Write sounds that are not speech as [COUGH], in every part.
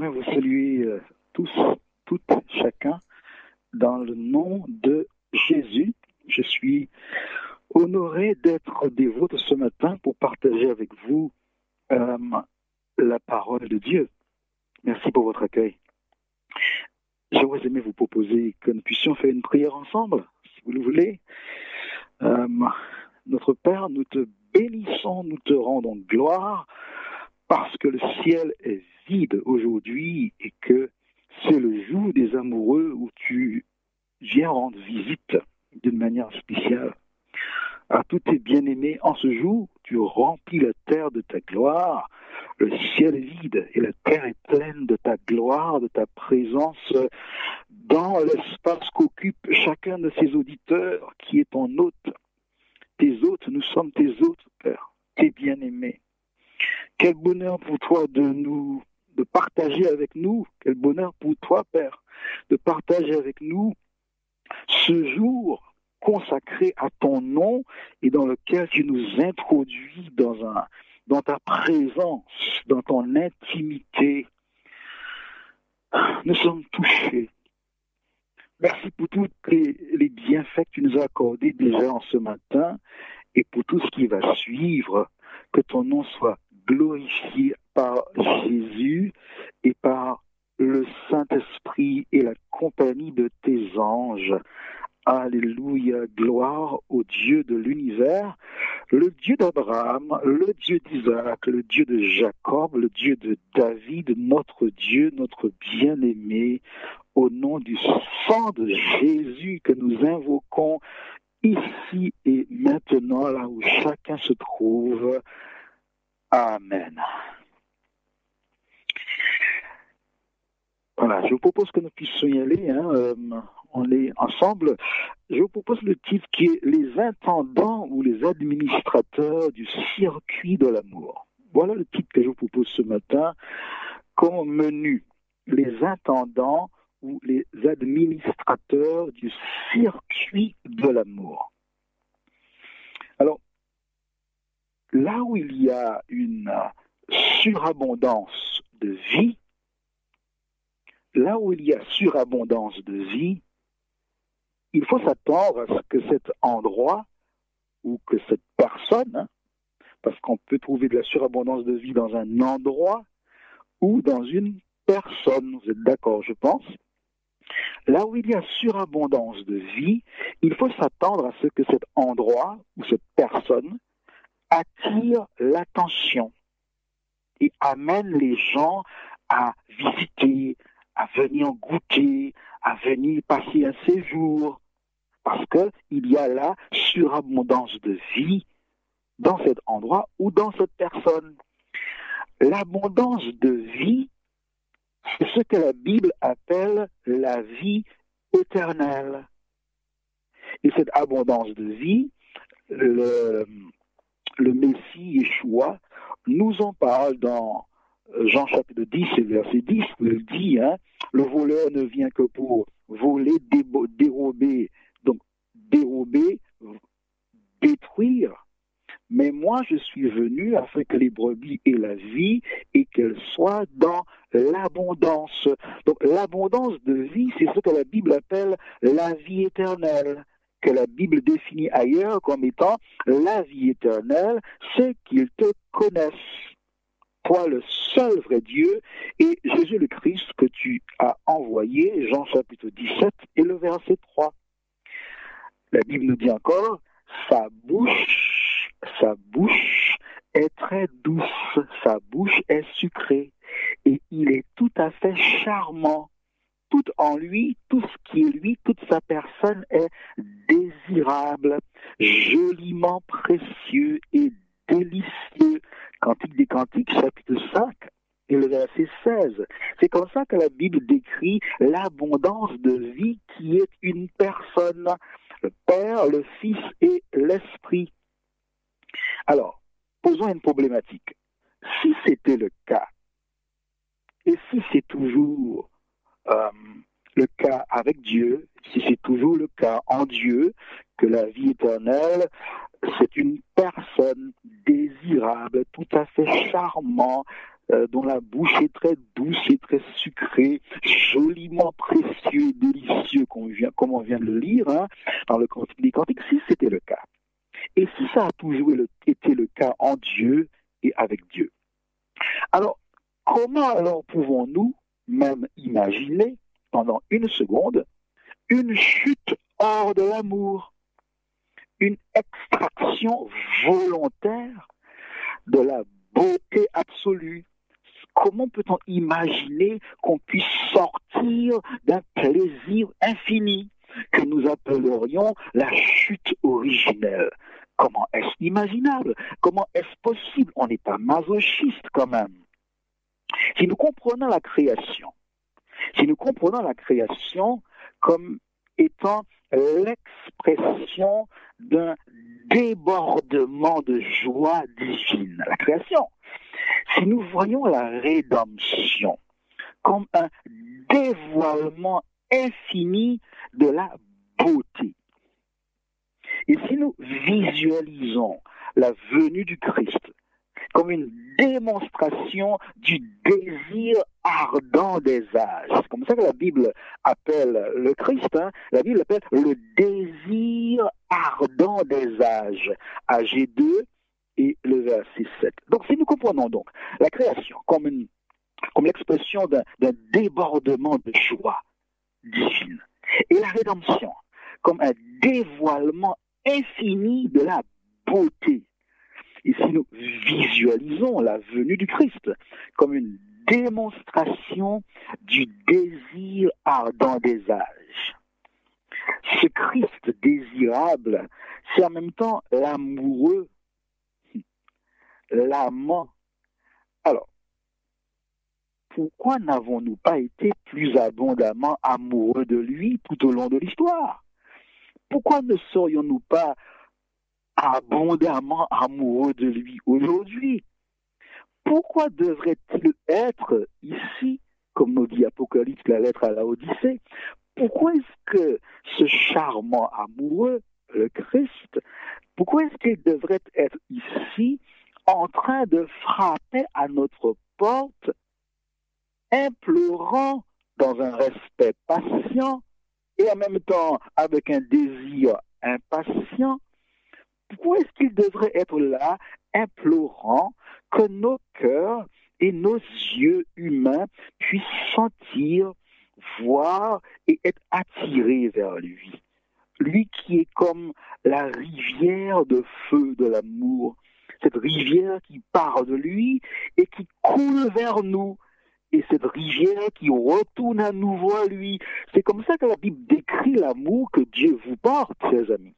J'aimerais vous saluer euh, tous, toutes, chacun, dans le nom de Jésus. Je suis honoré d'être des vôtres ce matin pour partager avec vous euh, la parole de Dieu. Merci pour votre accueil. J'aurais aimé vous proposer que nous puissions faire une prière ensemble, si vous le voulez. Euh, notre Père, nous te bénissons, nous te rendons gloire parce que le ciel est vide aujourd'hui et que c'est le jour des amoureux où tu viens rendre visite d'une manière spéciale à tous tes jour, tu remplis la terre de ta gloire. Le ciel est vide et la terre est pleine de ta gloire, de ta présence dans l'espace qu'occupe chacun de ces auditeurs qui est ton hôte. Tes hôtes, nous sommes tes hôtes, Père, tes bien-aimés. Quel bonheur pour toi de nous, de partager avec nous, quel bonheur pour toi, Père, de partager avec nous ce jour consacré à ton nom et dans lequel tu nous introduis dans, un, dans ta présence, dans ton intimité. Nous sommes touchés. Merci pour tous les, les bienfaits que tu nous as accordés déjà en ce matin et pour tout ce qui va suivre. Que ton nom soit glorifié par Jésus et par le Saint-Esprit et la compagnie de tes anges. Alléluia, gloire au Dieu de l'univers, le Dieu d'Abraham, le Dieu d'Isaac, le Dieu de Jacob, le Dieu de David, notre Dieu, notre bien-aimé, au nom du sang de Jésus que nous invoquons ici et là où chacun se trouve. Amen. Voilà, je vous propose que nous puissions y aller. Hein, euh, on est ensemble. Je vous propose le titre qui est Les intendants ou les administrateurs du circuit de l'amour. Voilà le titre que je vous propose ce matin comme menu. Les intendants ou les administrateurs du circuit de l'amour. Alors, là où il y a une surabondance de vie, là où il y a surabondance de vie, il faut s'attendre à ce que cet endroit ou que cette personne, hein, parce qu'on peut trouver de la surabondance de vie dans un endroit ou dans une personne, vous êtes d'accord, je pense. Là où il y a surabondance de vie, il faut s'attendre à ce que cet endroit ou cette personne attire l'attention et amène les gens à visiter, à venir goûter, à venir passer un séjour, parce qu'il y a là surabondance de vie dans cet endroit ou dans cette personne. L'abondance de vie, c'est ce que la Bible appelle la vie éternelle. Et cette abondance de vie, le, le Messie Yeshua nous en parle dans Jean chapitre 10 verset 10, où il dit, hein, le voleur ne vient que pour voler, dérober, donc dérober, détruire. Mais moi, je suis venu afin que les brebis aient la vie et qu'elles soient dans l'abondance. Donc l'abondance de vie, c'est ce que la Bible appelle la vie éternelle que la Bible définit ailleurs comme étant la vie éternelle, c'est qu'ils te connaissent toi le seul vrai Dieu et Jésus le Christ que tu as envoyé, Jean chapitre 17 et le verset 3. La Bible nous dit encore, sa bouche, sa bouche est très douce, sa bouche est sucrée et il est tout à fait charmant. Tout en lui, tout ce qui est lui, toute sa personne est désirable, joliment précieux et délicieux. Cantique des Cantiques, chapitre 5 et le verset 16. C'est comme ça que la Bible décrit l'abondance de vie qui est une personne, le Père, le Fils et l'Esprit. Alors, posons une problématique. Si c'était le cas, et si c'est toujours euh, le cas avec Dieu, si c'est toujours le cas en Dieu, que la vie éternelle, c'est une personne désirable, tout à fait charmant, euh, dont la bouche est très douce et très sucrée, joliment précieux et délicieux, comme on vient de le lire hein, dans le Cantique des Cantiques, si c'était le cas. Et si ça a toujours été le cas en Dieu et avec Dieu. Alors, comment alors pouvons-nous même imaginer pendant une seconde une chute hors de l'amour, une extraction volontaire de la beauté absolue. Comment peut-on imaginer qu'on puisse sortir d'un plaisir infini que nous appellerions la chute originelle? Comment est-ce imaginable? Comment est-ce possible? On n'est pas masochiste quand même. Si nous comprenons la création, si nous comprenons la création comme étant l'expression d'un débordement de joie divine, la création. Si nous voyons la rédemption comme un dévoilement infini de la beauté, et si nous visualisons la venue du Christ comme une démonstration du désir ardent des âges. C'est comme ça que la Bible appelle le Christ. Hein. La Bible appelle le désir ardent des âges. Ag 2 et le verset 7. Donc si nous comprenons donc la création comme, une, comme l'expression d'un débordement de joie divine et la rédemption comme un dévoilement infini de la beauté et si nous visualisons la venue du Christ comme une démonstration du désir ardent des âges, ce Christ désirable, c'est en même temps l'amoureux, l'amant. Alors, pourquoi n'avons-nous pas été plus abondamment amoureux de lui tout au long de l'histoire? Pourquoi ne serions-nous pas abondamment amoureux de lui aujourd'hui. Pourquoi devrait-il être ici, comme nous dit Apocalypse, la lettre à la Odyssée? Pourquoi est-ce que ce charmant amoureux, le Christ, pourquoi est-ce qu'il devrait être ici en train de frapper à notre porte, implorant dans un respect patient et en même temps avec un désir impatient pourquoi est-ce qu'il devrait être là, implorant que nos cœurs et nos yeux humains puissent sentir, voir et être attirés vers lui? Lui qui est comme la rivière de feu de l'amour, cette rivière qui part de lui et qui coule vers nous. Et cette rivière qui retourne à nouveau à lui. C'est comme ça que la Bible décrit l'amour que Dieu vous porte, chers amis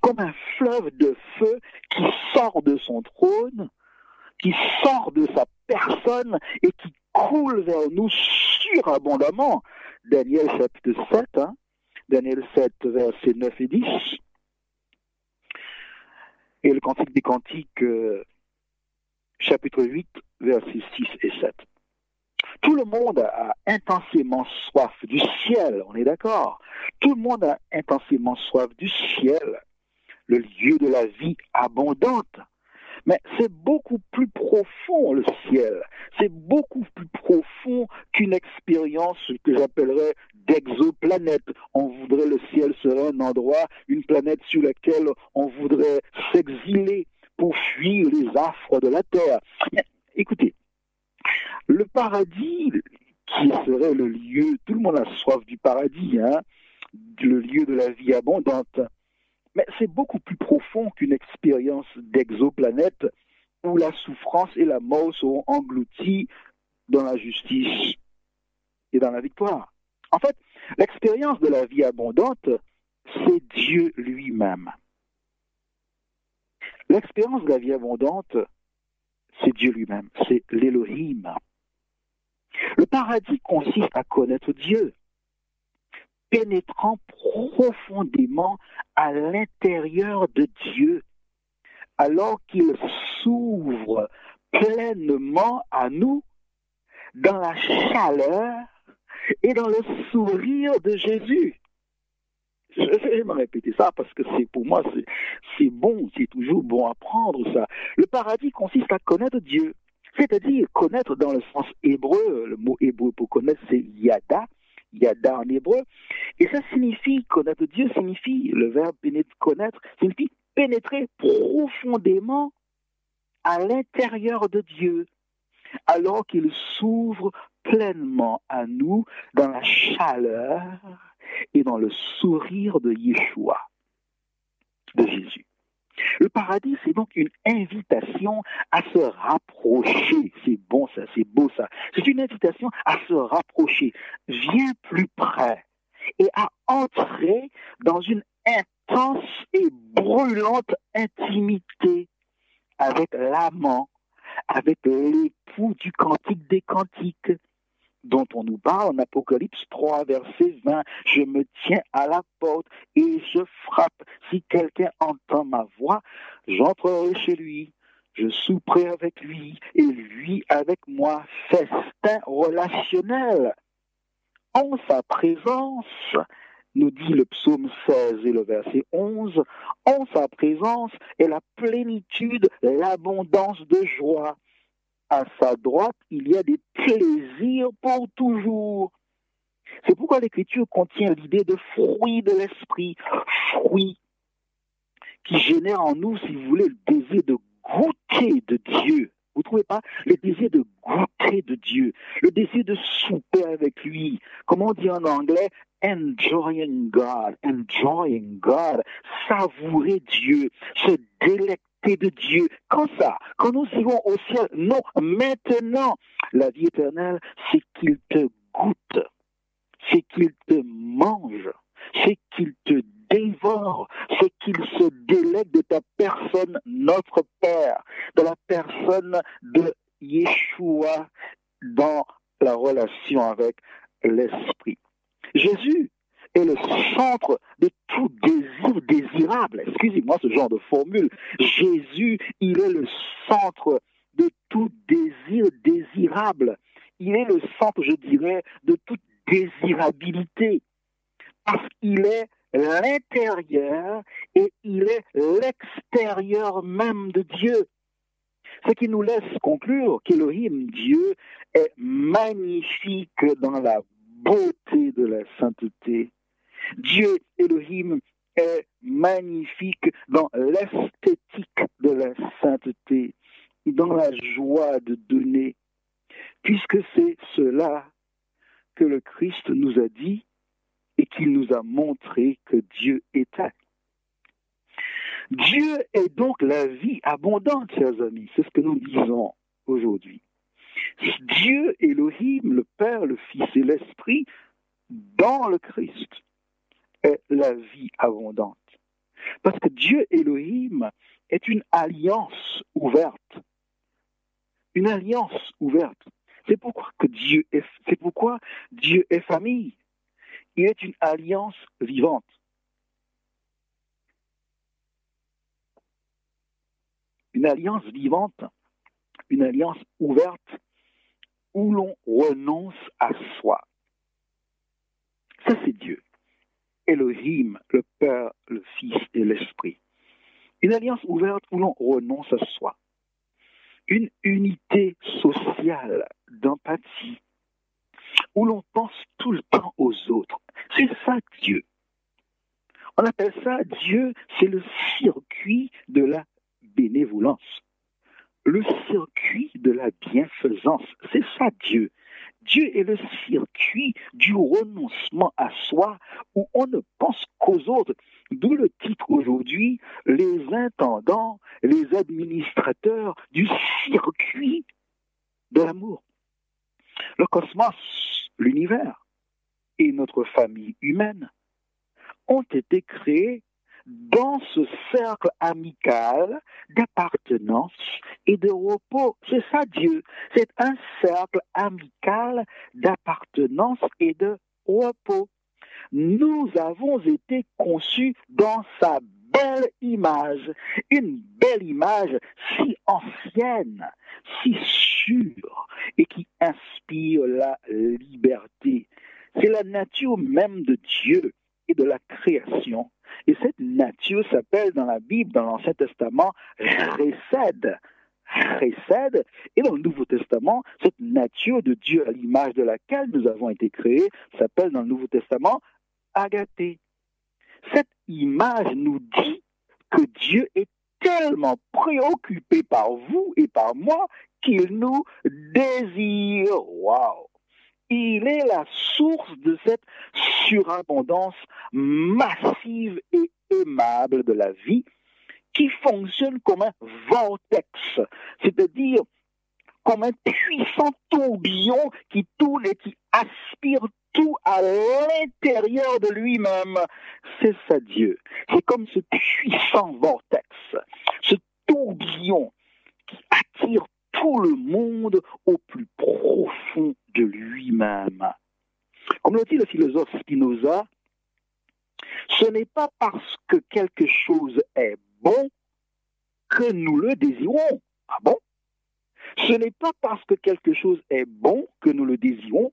comme un fleuve de feu qui sort de son trône, qui sort de sa personne et qui coule vers nous surabondamment. Daniel chapitre 7, hein, Daniel 7, versets 9 et 10. Et le Cantique des Cantiques, euh, chapitre 8, versets 6 et 7. Tout le monde a intensément soif du ciel, on est d'accord. Tout le monde a intensément soif du ciel, le lieu de la vie abondante. Mais c'est beaucoup plus profond le ciel. C'est beaucoup plus profond qu'une expérience que j'appellerais d'exoplanète. On voudrait le ciel serait un endroit, une planète sur laquelle on voudrait s'exiler pour fuir les affres de la terre. écoutez, le paradis, qui serait le lieu, tout le monde a soif du paradis, hein, le lieu de la vie abondante. Mais c'est beaucoup plus profond qu'une expérience d'exoplanète où la souffrance et la mort seront englouties dans la justice et dans la victoire. En fait, l'expérience de la vie abondante, c'est Dieu lui-même. L'expérience de la vie abondante, c'est Dieu lui-même, c'est l'Élohim. Le paradis consiste à connaître Dieu, pénétrant profondément à l'intérieur de Dieu, alors qu'il s'ouvre pleinement à nous dans la chaleur et dans le sourire de Jésus. Je vais me répéter ça parce que c'est pour moi c'est bon, c'est toujours bon à prendre ça. Le paradis consiste à connaître Dieu, c'est-à-dire connaître dans le sens hébreu, le mot hébreu pour connaître c'est yada, yada en hébreu. Et ça signifie, connaître Dieu signifie, le verbe connaître, signifie pénétrer profondément à l'intérieur de Dieu, alors qu'il s'ouvre pleinement à nous dans la chaleur et dans le sourire de Yeshua, de Jésus. Le paradis, c'est donc une invitation à se rapprocher. C'est bon ça, c'est beau ça. C'est une invitation à se rapprocher. Viens plus près et à entrer dans une intense et brûlante intimité avec l'amant, avec l'époux du cantique des cantiques dont on nous parle en Apocalypse 3, verset 20. Je me tiens à la porte et je frappe. Si quelqu'un entend ma voix, j'entrerai chez lui. Je souperai avec lui et lui avec moi. Festin relationnel. En sa présence, nous dit le psaume 16 et le verset 11, en sa présence est la plénitude, l'abondance de joie à sa droite, il y a des plaisirs pour toujours. C'est pourquoi l'Écriture contient l'idée de fruit de l'esprit, fruit qui génère en nous, si vous voulez, le désir de goûter de Dieu. Vous ne trouvez pas? Le désir de goûter de Dieu, le désir de souper avec lui. Comment on dit en anglais? Enjoying God, enjoying God, savourer Dieu, se délecter de Dieu. Quand ça Quand nous irons au ciel Non, maintenant. La vie éternelle, c'est qu'il te goûte, c'est qu'il te mange, c'est qu'il te dévore, c'est qu'il se délègue de ta personne, notre Père, de la personne de Yeshua dans la relation avec l'Esprit. Jésus est le centre de tout désir désirable. Excusez-moi ce genre de formule. Jésus, il est le centre de tout désir désirable. Il est le centre, je dirais, de toute désirabilité. Parce qu'il est l'intérieur et il est l'extérieur même de Dieu. Ce qui nous laisse conclure qu'Elohim, Dieu, est magnifique dans la beauté de la sainteté Dieu Elohim est magnifique dans l'esthétique de la sainteté, dans la joie de donner, puisque c'est cela que le Christ nous a dit et qu'il nous a montré que Dieu était. Dieu est donc la vie abondante, chers amis. C'est ce que nous disons aujourd'hui. Dieu Elohim, le Père, le Fils et l'Esprit, dans le Christ est la vie abondante. Parce que Dieu Elohim est une alliance ouverte. Une alliance ouverte. C'est pourquoi que Dieu est, c'est pourquoi Dieu est famille. Il est une alliance vivante. Une alliance vivante, une alliance ouverte où l'on renonce à soi. Ça, c'est Dieu. Elohim, le Père, le Fils et l'Esprit. Une alliance ouverte où l'on renonce à soi. Une unité sociale d'empathie où l'on pense tout le temps aux autres. C'est ça Dieu. On appelle ça Dieu, c'est le circuit de la bénévolence, le circuit de la bienfaisance. C'est ça Dieu. Dieu est le circuit du renoncement à soi où on ne pense qu'aux autres. D'où le titre aujourd'hui, les intendants, les administrateurs du circuit de l'amour. Le cosmos, l'univers et notre famille humaine ont été créés dans ce cercle amical d'appartenance et de repos. C'est ça Dieu. C'est un cercle amical d'appartenance et de repos. Nous avons été conçus dans sa belle image, une belle image si ancienne, si sûre et qui inspire la liberté. C'est la nature même de Dieu et de la création et cette nature s'appelle dans la Bible, dans l'Ancien Testament, Récède. précède. Et dans le Nouveau Testament, cette nature de Dieu à l'image de laquelle nous avons été créés s'appelle dans le Nouveau Testament agathé. Cette image nous dit que Dieu est tellement préoccupé par vous et par moi qu'il nous désire. Waouh! Il est la source de cette surabondance massive et aimable de la vie qui fonctionne comme un vortex, c'est-à-dire comme un puissant tourbillon qui tourne et qui aspire tout à l'intérieur de lui-même. C'est ça Dieu. C'est comme ce puissant vortex, ce tourbillon qui attire tout le monde au plus profond de lui-même. Comme le dit le philosophe Spinoza, ce n'est pas parce que quelque chose est bon que nous le désirons. Ah bon? Ce n'est pas parce que quelque chose est bon que nous le désirons,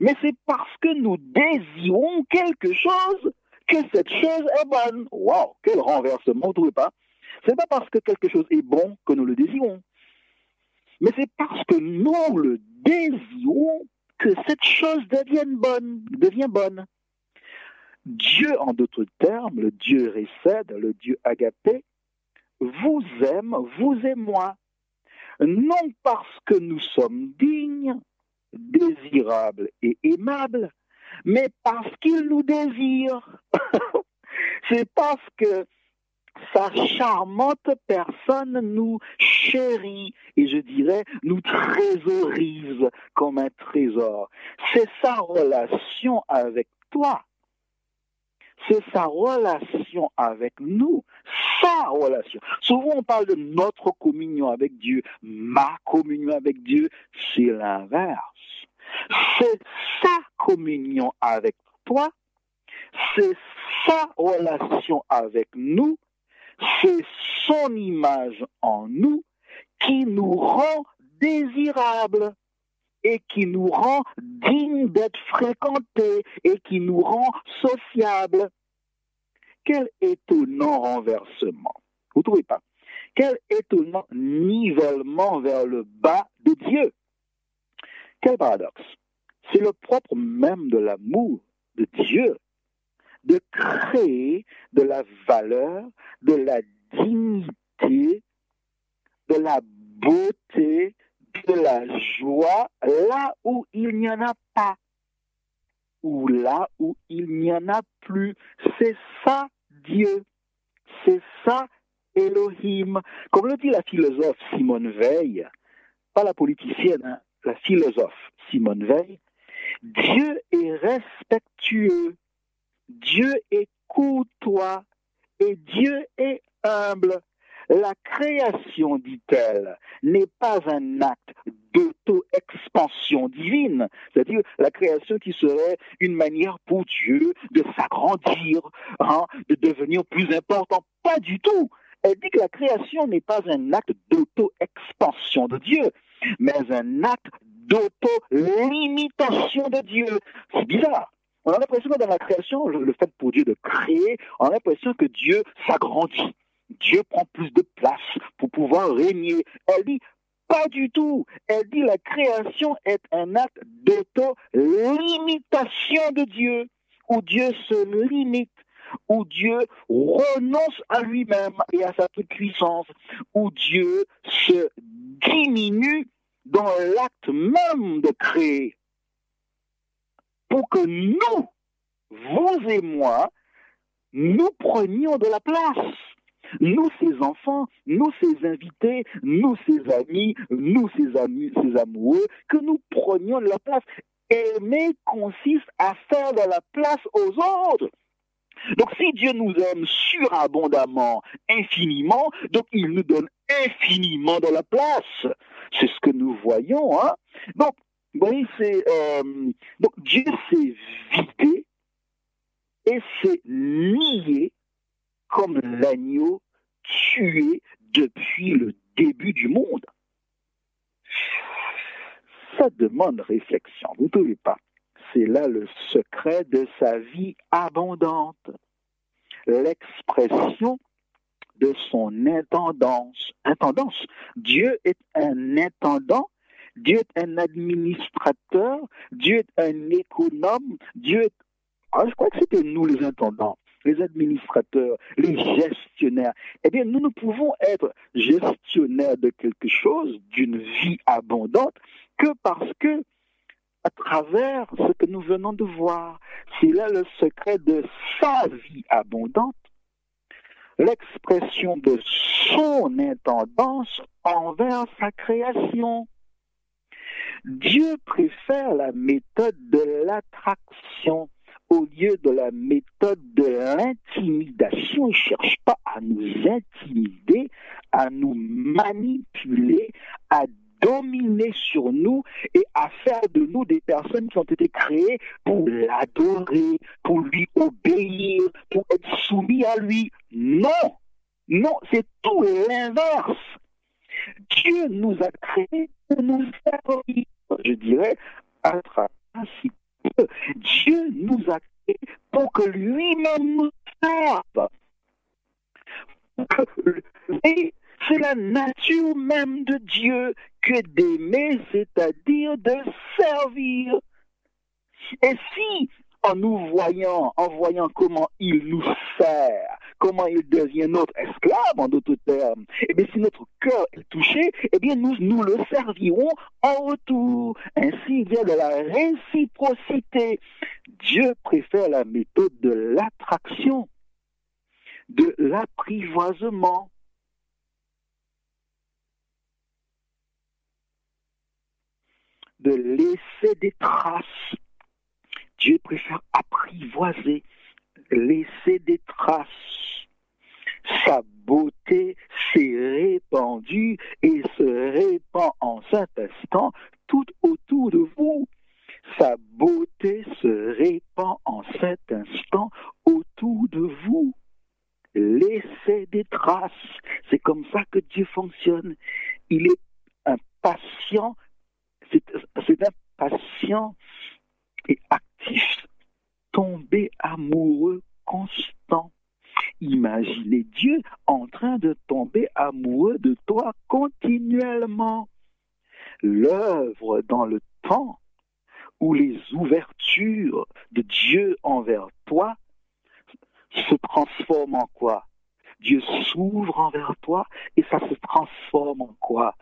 mais c'est parce que nous désirons quelque chose que cette chose est bonne. Waouh, quel renversement, vous pas Ce n'est pas parce que quelque chose est bon que nous le désirons, mais c'est parce que nous le désirons que cette chose devient bonne. Dieu, en d'autres termes, le Dieu récède, le Dieu agapé, vous aime, vous et moi, non parce que nous sommes dignes, désirables et aimables, mais parce qu'il nous désire. [COUGHS] C'est parce que sa charmante personne nous chérit et je dirais nous trésorise comme un trésor. C'est sa relation avec toi. C'est sa relation avec nous, sa relation. Souvent on parle de notre communion avec Dieu, ma communion avec Dieu, c'est l'inverse. C'est sa communion avec toi, c'est sa relation avec nous c'est son image en nous qui nous rend désirables et qui nous rend dignes d'être fréquentés et qui nous rend sociables. Quel étonnant renversement. Vous ne trouvez pas? Quel étonnant nivellement vers le bas de Dieu. Quel paradoxe. C'est le propre même de l'amour de Dieu de créer de la valeur, de la dignité, de la beauté, de la joie là où il n'y en a pas, ou là où il n'y en a plus. C'est ça Dieu, c'est ça Elohim. Comme le dit la philosophe Simone Veil, pas la politicienne, hein, la philosophe Simone Veil, Dieu est respectueux Dieu est courtois et Dieu est humble. La création, dit-elle, n'est pas un acte d'auto-expansion divine, c'est-à-dire la création qui serait une manière pour Dieu de s'agrandir, hein, de devenir plus important. Pas du tout. Elle dit que la création n'est pas un acte d'auto-expansion de Dieu, mais un acte d'auto-limitation de Dieu. C'est bizarre. On a l'impression que dans la création, le fait pour Dieu de créer, on a l'impression que Dieu s'agrandit. Dieu prend plus de place pour pouvoir régner. Elle dit, pas du tout. Elle dit, la création est un acte d'auto-limitation de Dieu, où Dieu se limite où Dieu renonce à lui-même et à sa toute puissance, où Dieu se diminue dans l'acte même de créer pour que nous, vous et moi, nous prenions de la place. Nous, ces enfants, nous, ces invités, nous, ces amis, nous, ces amis, ces amoureux, que nous prenions de la place. Aimer consiste à faire de la place aux autres. Donc si Dieu nous aime surabondamment, infiniment, donc il nous donne infiniment de la place. C'est ce que nous voyons. Hein? Donc voyez, c'est euh, donc Dieu s'est vidé et s'est nié comme l'agneau tué depuis le début du monde. Ça demande réflexion, vous ne trouvez pas C'est là le secret de sa vie abondante. L'expression de son intendance. Intendance. Dieu est un intendant, Dieu est un administrateur, Dieu est un économe, Dieu est... Ah, je crois que c'était nous les intendants les administrateurs, les gestionnaires. Eh bien, nous ne pouvons être gestionnaires de quelque chose, d'une vie abondante, que parce que à travers ce que nous venons de voir. C'est là le secret de sa vie abondante, l'expression de son intendance envers sa création. Dieu préfère la méthode de l'attraction au lieu de la méthode de l'intimidation. Il ne cherche pas à nous intimider, à nous manipuler, à dominer sur nous et à faire de nous des personnes qui ont été créées pour l'adorer, pour lui obéir, pour être soumis à lui. Non, non, c'est tout l'inverse. Dieu nous a créés nous servir, je dirais, à travers Dieu nous a créés pour que lui-même nous serve. Et c'est la nature même de Dieu que d'aimer, c'est-à-dire de servir. Et si, en nous voyant, en voyant comment il nous sert, comment il devient notre esclave, en d'autres termes, eh bien, si notre cœur est touché, eh bien, nous, nous le servirons en retour. Ainsi, a de la réciprocité. Dieu préfère la méthode de l'attraction, de l'apprivoisement. de laisser des traces. Dieu préfère apprivoiser, laisser des traces. Sa beauté s'est répandue et se répand en cet instant tout autour de vous. Sa beauté se répand en cet instant autour de vous. Laissez des traces. C'est comme ça que Dieu fonctionne. Il est un patient c'est un patient et actif, tombé amoureux constant. Imaginez Dieu en train de tomber amoureux de toi continuellement. L'œuvre dans le temps où les ouvertures de Dieu envers toi se transforment en quoi? Dieu s'ouvre envers toi et ça se transforme en quoi?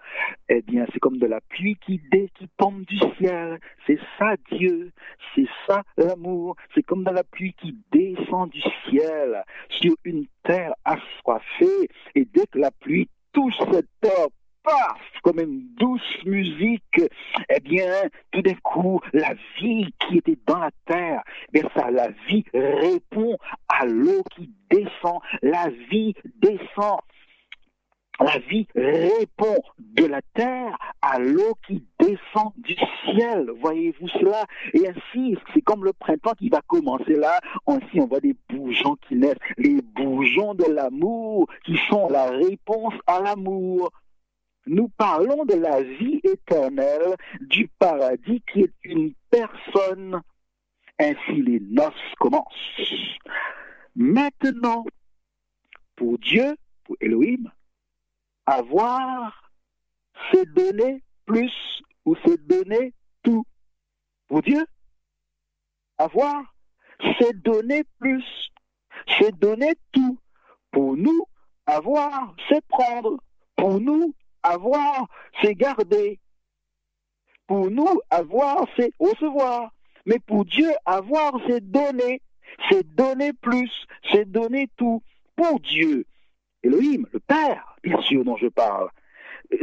Eh bien, c'est comme de la pluie qui, dé, qui tombe du ciel. C'est ça Dieu, c'est ça l'amour. C'est comme de la pluie qui descend du ciel sur une terre assoiffée et dès que la pluie touche cette terre comme une douce musique, eh bien, tout d'un coup, la vie qui était dans la terre, eh bien ça, la vie répond à l'eau qui descend, la vie descend. La vie répond de la terre à l'eau qui descend du ciel. Voyez-vous cela? Et ainsi, c'est comme le printemps qui va commencer là. Ainsi, on voit des bourgeons qui naissent. Les bourgeons de l'amour qui sont la réponse à l'amour nous parlons de la vie éternelle du paradis qui est une personne. Ainsi les noces commencent. Maintenant, pour Dieu, pour Elohim, avoir, c'est donner plus ou c'est donner tout. Pour Dieu, avoir, c'est donner plus, c'est donner tout. Pour nous, avoir, c'est prendre. Pour nous, avoir, c'est garder. Pour nous, avoir, c'est recevoir. Mais pour Dieu, avoir, c'est donner. C'est donner plus, c'est donner tout. Pour Dieu, Elohim, le Père, bien sûr, dont je parle,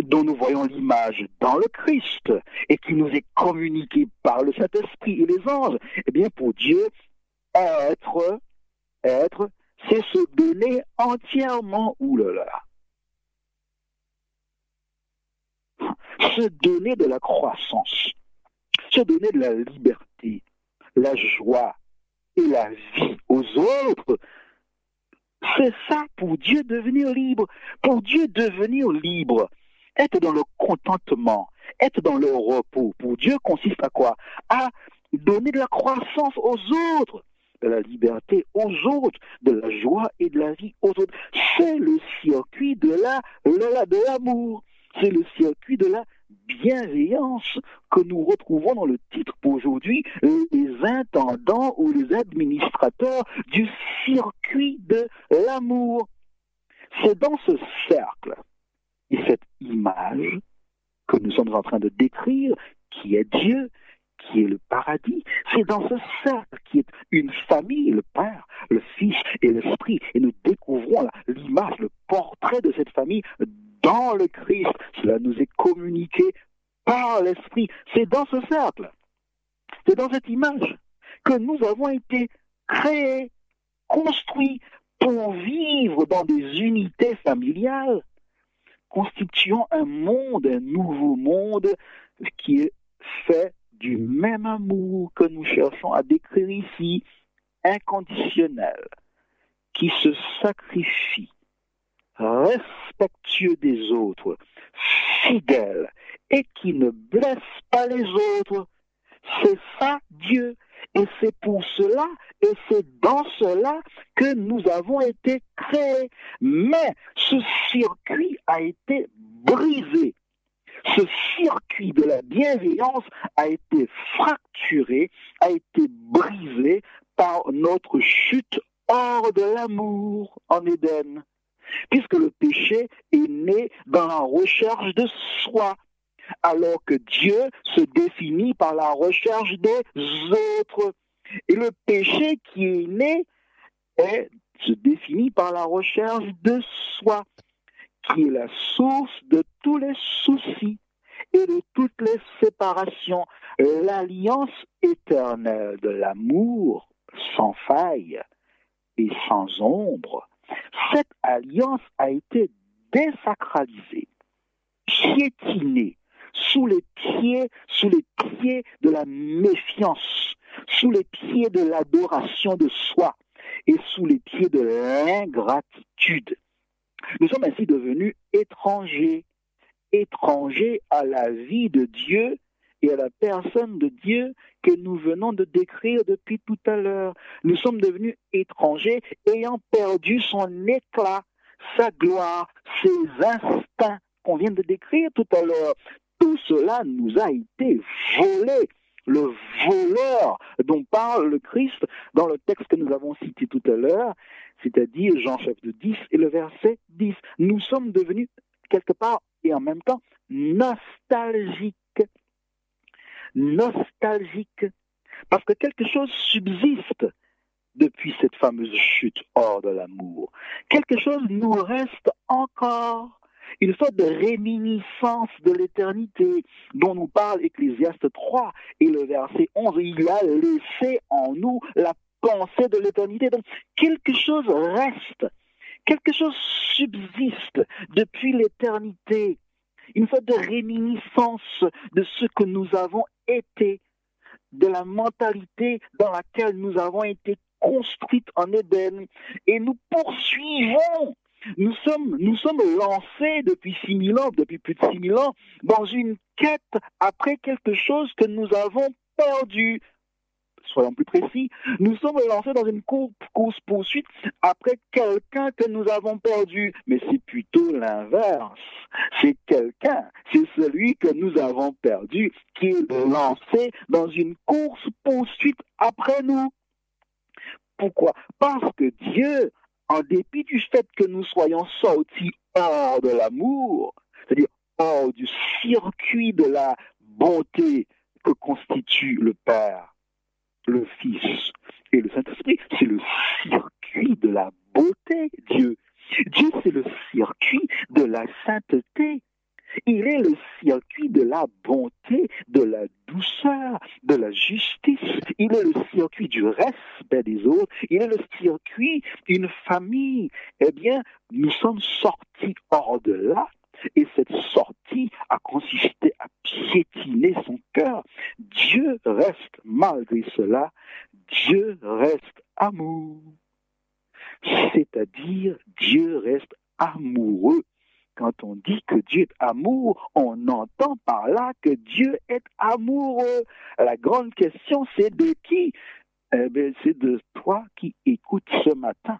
dont nous voyons l'image dans le Christ et qui nous est communiqué par le Saint-Esprit et les anges, eh bien, pour Dieu, être, être, c'est se donner entièrement, oulala, se donner de la croissance, se donner de la liberté, la joie et la vie aux autres. C'est ça pour Dieu devenir libre. Pour Dieu devenir libre, être dans le contentement, être dans le repos, pour Dieu consiste à quoi? À donner de la croissance aux autres, de la liberté aux autres, de la joie et de la vie aux autres. C'est le circuit de la, de l'amour. C'est le circuit de la bienveillance que nous retrouvons dans le titre pour aujourd'hui, les intendants ou les administrateurs du circuit de l'amour. C'est dans ce cercle et cette image que nous sommes en train de décrire, qui est Dieu, qui est le paradis. C'est dans ce cercle qui est une famille, le Père, le Fils et l'Esprit. Et nous découvrons l'image, le portrait de cette famille dans le Christ. Cela nous est communiqué par l'Esprit. C'est dans ce cercle, c'est dans cette image que nous avons été créés, construits pour vivre dans des unités familiales, constituant un monde, un nouveau monde qui est fait du même amour que nous cherchons à décrire ici, inconditionnel, qui se sacrifie, respectueux des autres, fidèle et qui ne blesse pas les autres. C'est ça Dieu. Et c'est pour cela, et c'est dans cela que nous avons été créés. Mais ce circuit a été brisé. Ce circuit de la bienveillance a été fracturé, a été brisé par notre chute hors de l'amour en Éden puisque le péché est né dans la recherche de soi, alors que Dieu se définit par la recherche des autres. Et le péché qui est né se définit par la recherche de soi, qui est la source de tous les soucis et de toutes les séparations. L'alliance éternelle de l'amour sans faille et sans ombre cette alliance a été désacralisée, piétinée sous les pieds, sous les pieds de la méfiance, sous les pieds de l'adoration de soi et sous les pieds de l'ingratitude. Nous sommes ainsi devenus étrangers, étrangers à la vie de Dieu et à la personne de Dieu que nous venons de décrire depuis tout à l'heure. Nous sommes devenus étrangers ayant perdu son éclat, sa gloire, ses instincts qu'on vient de décrire tout à l'heure. Tout cela nous a été volé. Le voleur dont parle le Christ dans le texte que nous avons cité tout à l'heure, c'est-à-dire Jean chapitre 10 et le verset 10. Nous sommes devenus quelque part et en même temps nostalgiques nostalgique, parce que quelque chose subsiste depuis cette fameuse chute hors de l'amour. Quelque chose nous reste encore, une sorte de réminiscence de l'éternité dont nous parle Ecclésiaste 3 et le verset 11. Il a laissé en nous la pensée de l'éternité. Donc quelque chose reste, quelque chose subsiste depuis l'éternité une sorte de réminiscence de ce que nous avons été, de la mentalité dans laquelle nous avons été construites en Éden. Et nous poursuivons nous sommes, lancés depuis 6000 ans, depuis plus de 6000 ans, dans une quête après quelque chose que nous avons perdu soyons plus précis, nous sommes lancés dans une course-poursuite après quelqu'un que nous avons perdu. Mais c'est plutôt l'inverse. C'est quelqu'un, c'est celui que nous avons perdu qui est lancé dans une course-poursuite après nous. Pourquoi? Parce que Dieu, en dépit du fait que nous soyons sortis hors de l'amour, c'est-à-dire hors du circuit de la bonté que constitue le Père, le Fils et le Saint-Esprit, c'est le circuit de la beauté, Dieu. Dieu, c'est le circuit de la sainteté. Il est le circuit de la bonté, de la douceur, de la justice. Il est le circuit du respect des autres. Il est le circuit d'une famille. Eh bien, nous sommes sortis hors de là et cette sortie a consisté à piétiner son cœur. Dieu reste, malgré cela, Dieu reste amour. C'est-à-dire, Dieu reste amoureux. Quand on dit que Dieu est amour, on entend par là que Dieu est amoureux. La grande question, c'est de qui? Eh c'est de toi qui écoutes ce matin.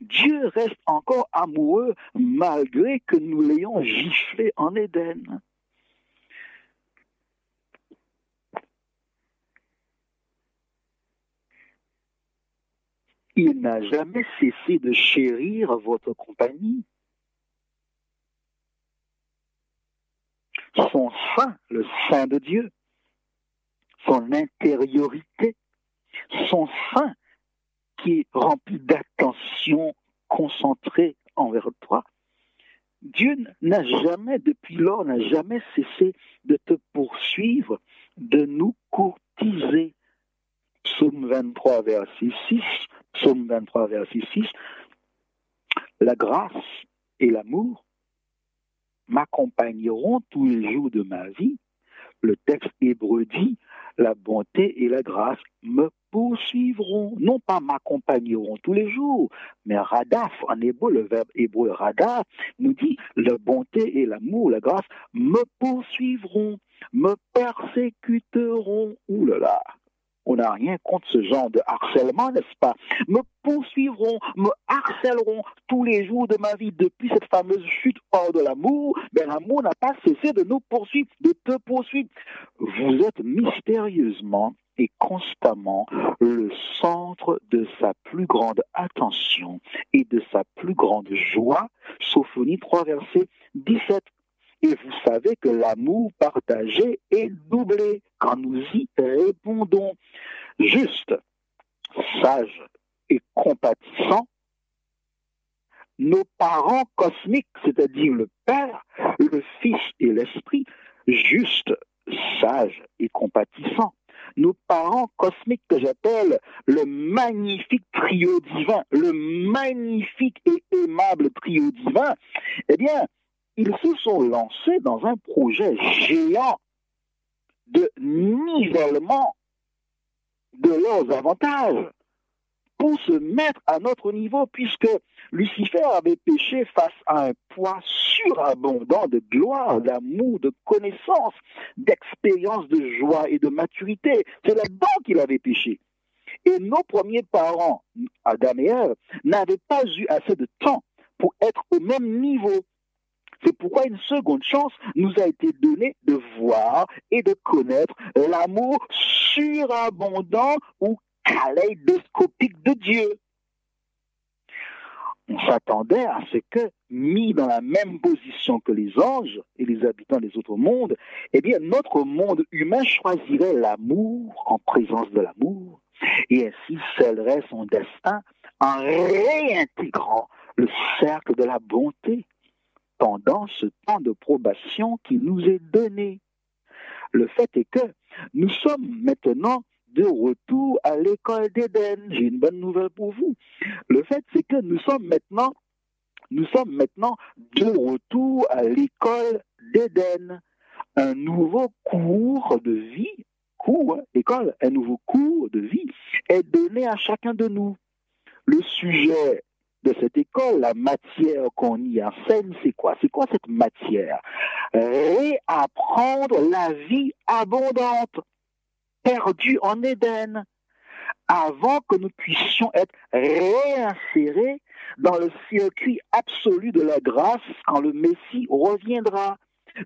Dieu reste encore amoureux malgré que nous l'ayons giflé en Éden. Il n'a jamais cessé de chérir votre compagnie. Son sein, le sein de Dieu, son intériorité, son sein qui est rempli d'attention concentrée envers toi. Dieu n'a jamais, depuis lors, n'a jamais cessé de te poursuivre, de nous courtiser. Psaume 23, verset 6, Psaume 23, verset 6, la grâce et l'amour m'accompagneront tous les jours de ma vie. Le texte hébreu dit, la bonté et la grâce me poursuivront, non pas m'accompagneront tous les jours, mais radaf, en hébreu, le verbe hébreu radaf, nous dit, la bonté et l'amour, la grâce me poursuivront, me persécuteront. Là, on n'a rien contre ce genre de harcèlement, n'est-ce pas? Me poursuivront, me harcèleront tous les jours de ma vie depuis cette fameuse chute hors de l'amour. Mais l'amour n'a pas cessé de nous poursuivre, de te poursuivre. Vous êtes mystérieusement et constamment le centre de sa plus grande attention et de sa plus grande joie. Sophonie 3, verset 17. Et vous savez que l'amour partagé est doublé quand nous y répondons. Juste, sage et compatissant, nos parents cosmiques, c'est-à-dire le Père, le Fils et l'Esprit, juste, sage et compatissant, nos parents cosmiques que j'appelle le magnifique trio divin, le magnifique et aimable trio divin, eh bien, ils se sont lancés dans un projet géant de nivellement de leurs avantages pour se mettre à notre niveau, puisque Lucifer avait péché face à un poids surabondant de gloire, d'amour, de connaissance, d'expérience, de joie et de maturité. C'est là-dedans qu'il avait péché. Et nos premiers parents, Adam et Ève, n'avaient pas eu assez de temps pour être au même niveau. C'est pourquoi une seconde chance nous a été donnée de voir et de connaître l'amour surabondant ou kaléidoscopique de Dieu. On s'attendait à ce que, mis dans la même position que les anges et les habitants des autres mondes, eh bien, notre monde humain choisirait l'amour en présence de l'amour et ainsi scellerait son destin en réintégrant le cercle de la bonté pendant ce temps de probation qui nous est donné. Le fait est que nous sommes maintenant de retour à l'école d'Éden. J'ai une bonne nouvelle pour vous. Le fait c'est que nous sommes maintenant nous sommes maintenant de retour à l'école d'Éden. Un nouveau cours de vie, cours, école, un nouveau cours de vie est donné à chacun de nous. Le sujet de cette école, la matière qu'on y enseigne, c'est quoi? C'est quoi cette matière? Réapprendre la vie abondante, perdue en Éden, avant que nous puissions être réinsérés dans le circuit absolu de la grâce quand le Messie reviendra.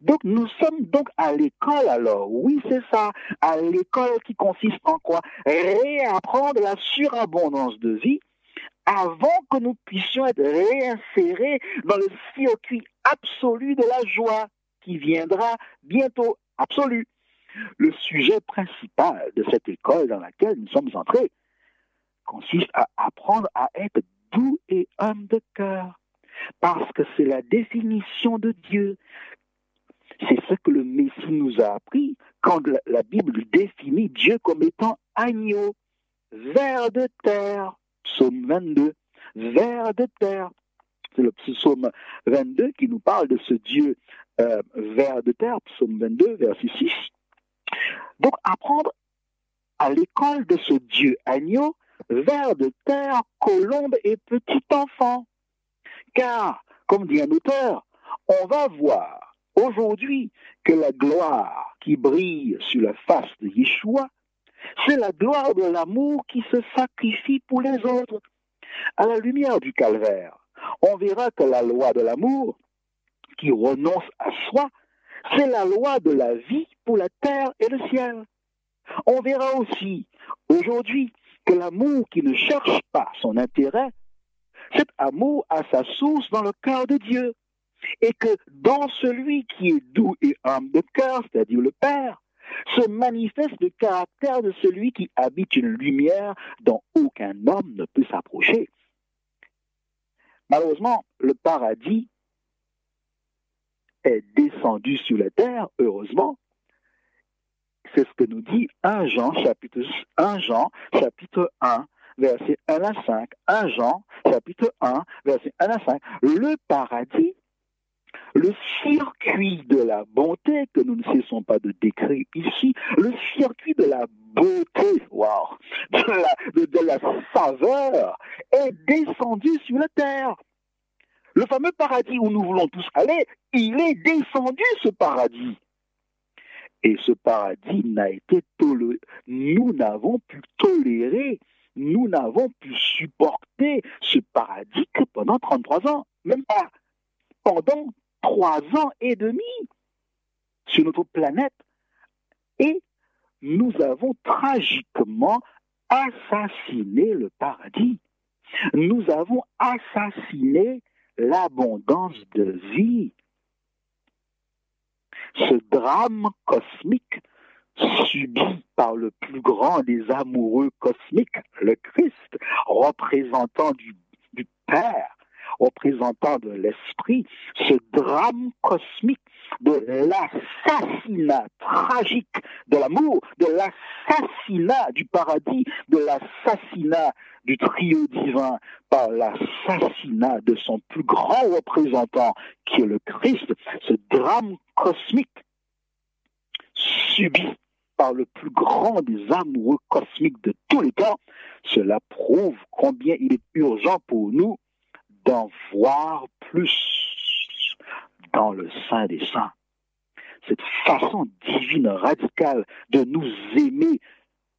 Donc nous sommes donc à l'école alors. Oui, c'est ça. À l'école qui consiste en quoi? Réapprendre la surabondance de vie avant que nous puissions être réinsérés dans le circuit absolu de la joie qui viendra bientôt, absolu. Le sujet principal de cette école dans laquelle nous sommes entrés consiste à apprendre à être doux et homme de cœur, parce que c'est la définition de Dieu. C'est ce que le Messie nous a appris quand la Bible définit Dieu comme étant agneau, ver de terre, psaume 22, vers de terre. C'est le psaume 22 qui nous parle de ce Dieu euh, vers de terre, psaume 22, verset 6. Donc apprendre à l'école de ce Dieu agneau, vers de terre, colombe et petit enfant. Car, comme dit un auteur, on va voir aujourd'hui que la gloire qui brille sur la face de Yeshua, C'est la gloire de l'amour qui se sacrifie pour les autres. À la lumière du calvaire, on verra que la loi de l'amour, qui renonce à soi, c'est la loi de la vie pour la terre et le ciel. On verra aussi aujourd'hui que l'amour qui ne cherche pas son intérêt, cet amour a sa source dans le cœur de Dieu. Et que dans celui qui est doux et humble de cœur, c'est-à-dire le Père, se manifeste le caractère de celui qui habite une lumière dont aucun homme ne peut s'approcher. Malheureusement, le paradis est descendu sur la terre, heureusement. C'est ce que nous dit 1 Jean chapitre 1 Jean chapitre 1 verset 1 à 5. 1 Jean chapitre 1 verset 1 à 5. Le paradis le circuit de la bonté que nous ne cessons pas de décrire ici, le circuit de la beauté, wow, de la, saveur, est descendu sur la terre. Le fameux paradis où nous voulons tous aller, il est descendu ce paradis. Et ce paradis n'a été toléré. Nous n'avons pu tolérer, nous n'avons pu supporter ce paradis que pendant 33 ans. Même pas. Pendant trois ans et demi sur notre planète et nous avons tragiquement assassiné le paradis. Nous avons assassiné l'abondance de vie. Ce drame cosmique subi par le plus grand des amoureux cosmiques, le Christ, représentant du, Père, représentant de l'esprit, ce drame cosmique de l'assassinat tragique de l'amour, de l'assassinat du paradis, de l'assassinat du trio divin par l'assassinat de son plus grand représentant qui est le Christ, ce drame cosmique subi par le plus grand des amoureux cosmiques de tous les temps, cela prouve combien il est urgent pour nous d'en voir plus dans le sein des saints. Cette façon divine radicale de nous aimer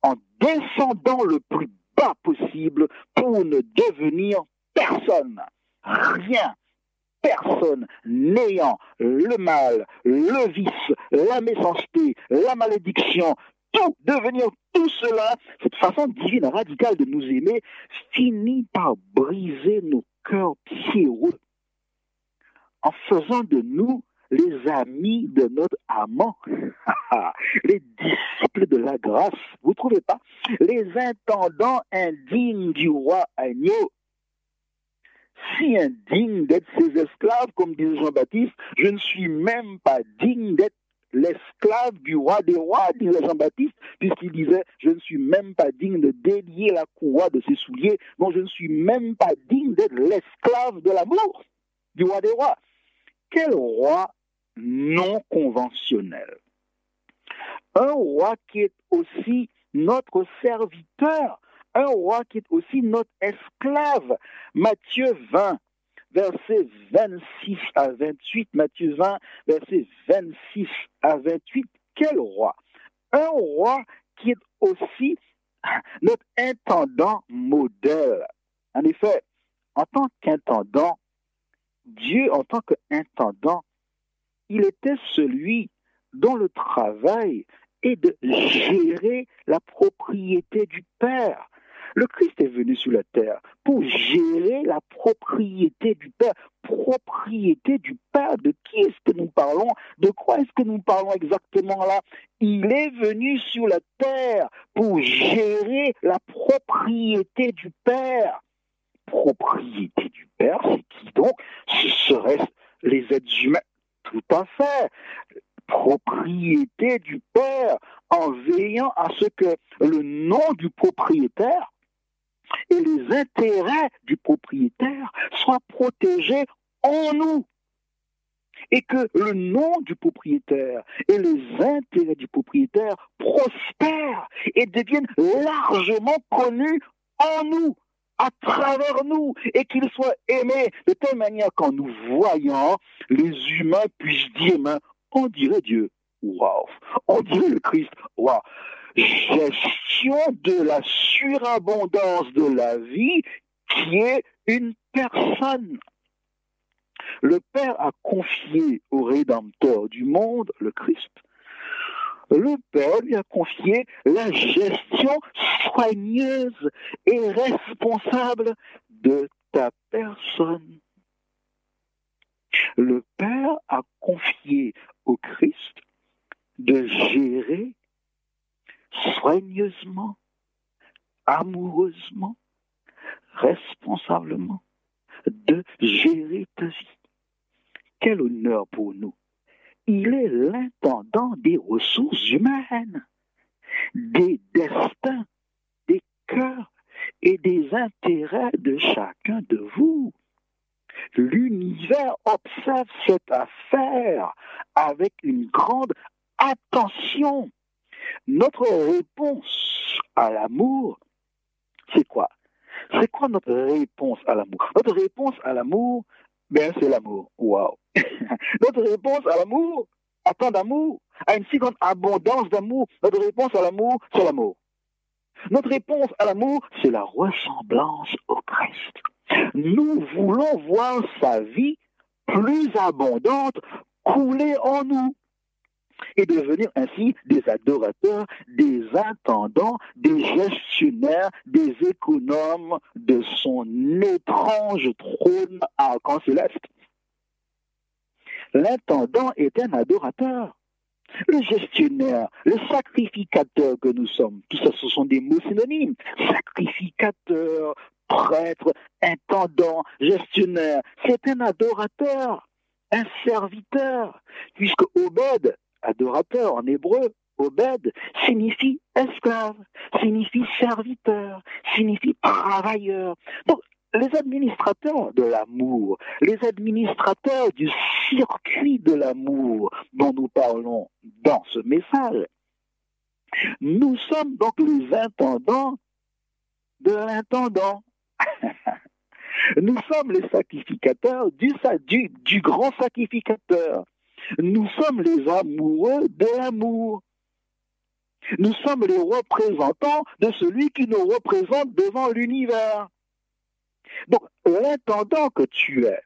en descendant le plus bas possible pour ne devenir personne, rien, personne n'ayant le mal, le vice, la méchanceté, la malédiction, tout, devenir tout cela, cette façon divine radicale de nous aimer finit par briser nos cœur pierreux en faisant de nous les amis de notre amant, [LAUGHS] les disciples de la grâce, vous ne trouvez pas? Les intendants indignes du roi agneau, si indigne d'être ses esclaves, comme disait Jean-Baptiste, je ne suis même pas digne d'être l'esclave du roi des rois, disait Jean-Baptiste, puisqu'il disait, je ne suis même pas digne de délier la courroie de ses souliers, non, je ne suis même pas digne d'être l'esclave de l'amour du roi des rois. Quel roi non conventionnel Un roi qui est aussi notre serviteur, un roi qui est aussi notre esclave. Matthieu 20, versets 26 à 28, Matthieu 20, versets 26 à 28, quel roi? Un roi qui est aussi [LAUGHS] notre intendant modèle. En effet, en tant qu'intendant, Dieu en tant qu'intendant, il était celui dont le travail est de gérer la propriété du Père. Le Christ est venu sur la terre pour gérer la propriété du Père. Propriété du Père, de qui est-ce que nous parlons? De quoi est-ce que nous parlons exactement là? Il est venu sur la terre pour gérer la propriété du Père. Propriété du Père, c'est qui donc? Ce seraient les êtres humains. Tout à fait propriété du Père en veillant à ce que le nom du propriétaire et les intérêts du propriétaire soient protégés en nous. Et que le nom du propriétaire et les intérêts du propriétaire prospèrent et deviennent largement connus en nous, à travers nous, et qu'ils soient aimés de telle manière qu'en nous voyant, les humains puissent dire, on dirait Dieu, waouh, on dirait le Christ, waouh. Gestion de la surabondance de la vie qui est une personne. Le Père a confié au Rédempteur du monde, le Christ, le Père lui a confié la gestion soigneuse et responsable de ta personne. Le Père a confié au Christ de gérer soigneusement, amoureusement, responsablement, de gérer ta vie. Quel honneur pour nous. Il est l'intendant des ressources humaines, des destins, des cœurs et des intérêts de chacun de vous. L'univers observe cette affaire avec une grande attention. Notre réponse à l'amour, c'est quoi? C'est quoi notre réponse à l'amour? Notre réponse à l'amour, ben c'est l'amour. Waouh [LAUGHS] Notre réponse à l'amour, à tant d'amour, à une si grande abondance d'amour, notre réponse à l'amour, c'est l'amour. Notre réponse à l'amour, c'est la ressemblance au Christ. Nous voulons voir sa vie plus abondante couler en nous et devenir ainsi des adorateurs, des intendants, des gestionnaires, des économes de son étrange trône arc-en céleste. L'intendant est un adorateur. Le gestionnaire, le sacrificateur que nous sommes, tout ça, ce sont des mots synonymes. Sacrificateur, prêtre, intendant, gestionnaire, c'est un adorateur, un serviteur, puisque Obed, adorateur en hébreu, Obed, signifie esclave, signifie serviteur, signifie travailleur. Donc, les administrateurs de l'amour, les administrateurs du circuit de l'amour dont nous parlons dans ce message, nous sommes donc les intendants de l'intendant. [LAUGHS] nous sommes les sacrificateurs du, grand sacrificateur. Nous sommes les amoureux de l'amour. Nous sommes les représentants de celui qui nous représente devant l'univers. Donc, l'intendant que tu es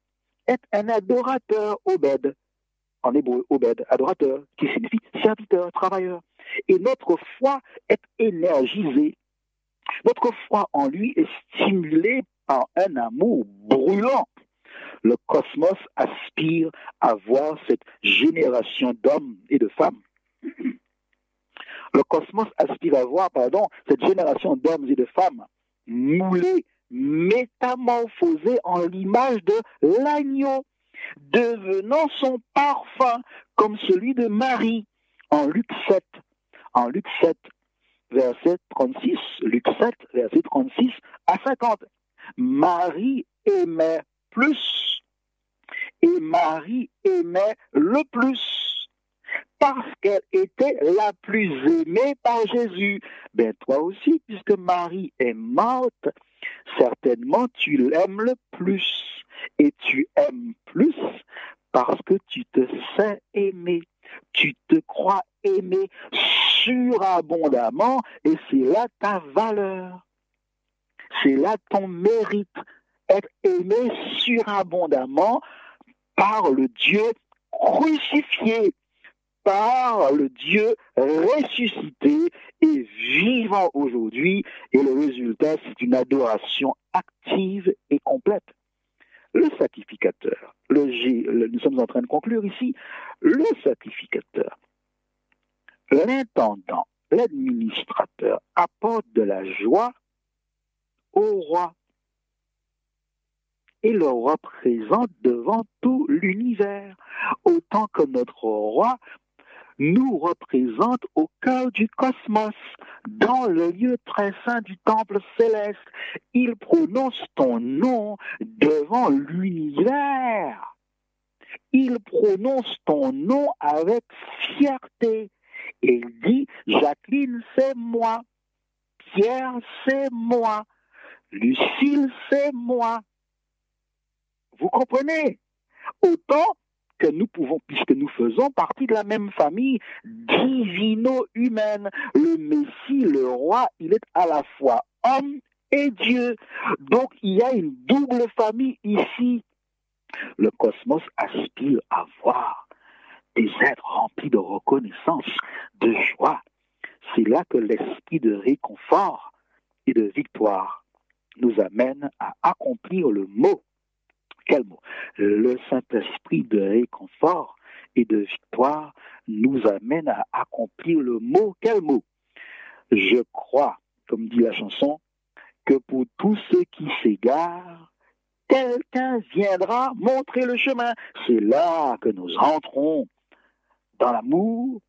est un adorateur, Obed. En hébreu, Obed, adorateur, qui signifie serviteur, travailleur. Et notre foi est énergisée. Notre foi en lui est stimulée par un amour brûlant. Le cosmos aspire à voir cette génération d'hommes et de femmes. Le cosmos aspire à voir, pardon, cette génération d'hommes et de femmes moulés métamorphosé en l'image de l'agneau, devenant son parfum comme celui de Marie en Luc 7. En Luc 7, verset 36, Luc 7, verset 36 à 50. Marie aimait plus et Marie aimait le plus parce qu'elle était la plus aimée par Jésus. Ben toi aussi, puisque Marie est morte, certainement tu l'aimes le plus. Et tu aimes plus parce que tu te sais aimer. Tu te crois aimer surabondamment et c'est là ta valeur. C'est là ton mérite. Être aimé surabondamment par le Dieu crucifié par le Dieu ressuscité et vivant aujourd'hui. Et le résultat, c'est une adoration active et complète. Le sacrificateur, le, nous sommes en train de conclure ici, le sacrificateur, l'intendant, l'administrateur apporte de la joie au roi et le représente devant tout l'univers, autant que notre roi nous représente au cœur du cosmos, dans le lieu très saint du temple céleste. Il prononce ton nom devant l'univers. Il prononce ton nom avec fierté. Il dit, Jacqueline, c'est moi. Pierre, c'est moi. Lucille, c'est moi. Vous comprenez? Autant puisque nous pouvons, puisque nous faisons partie de la même famille divino-humaine. Le Messie, le roi, il est à la fois homme et Dieu. Donc il y a une double famille ici. Le cosmos aspire à voir des êtres remplis de reconnaissance, de joie. C'est là que l'esprit de réconfort et de victoire nous amène à accomplir le mot. Quel mot Le Saint-Esprit de réconfort et de victoire nous amène à accomplir le mot. Quel mot? Je crois, comme dit la chanson, que pour tous ceux qui s'égarent, quelqu'un viendra montrer le chemin. C'est là que nous entrons dans l'amour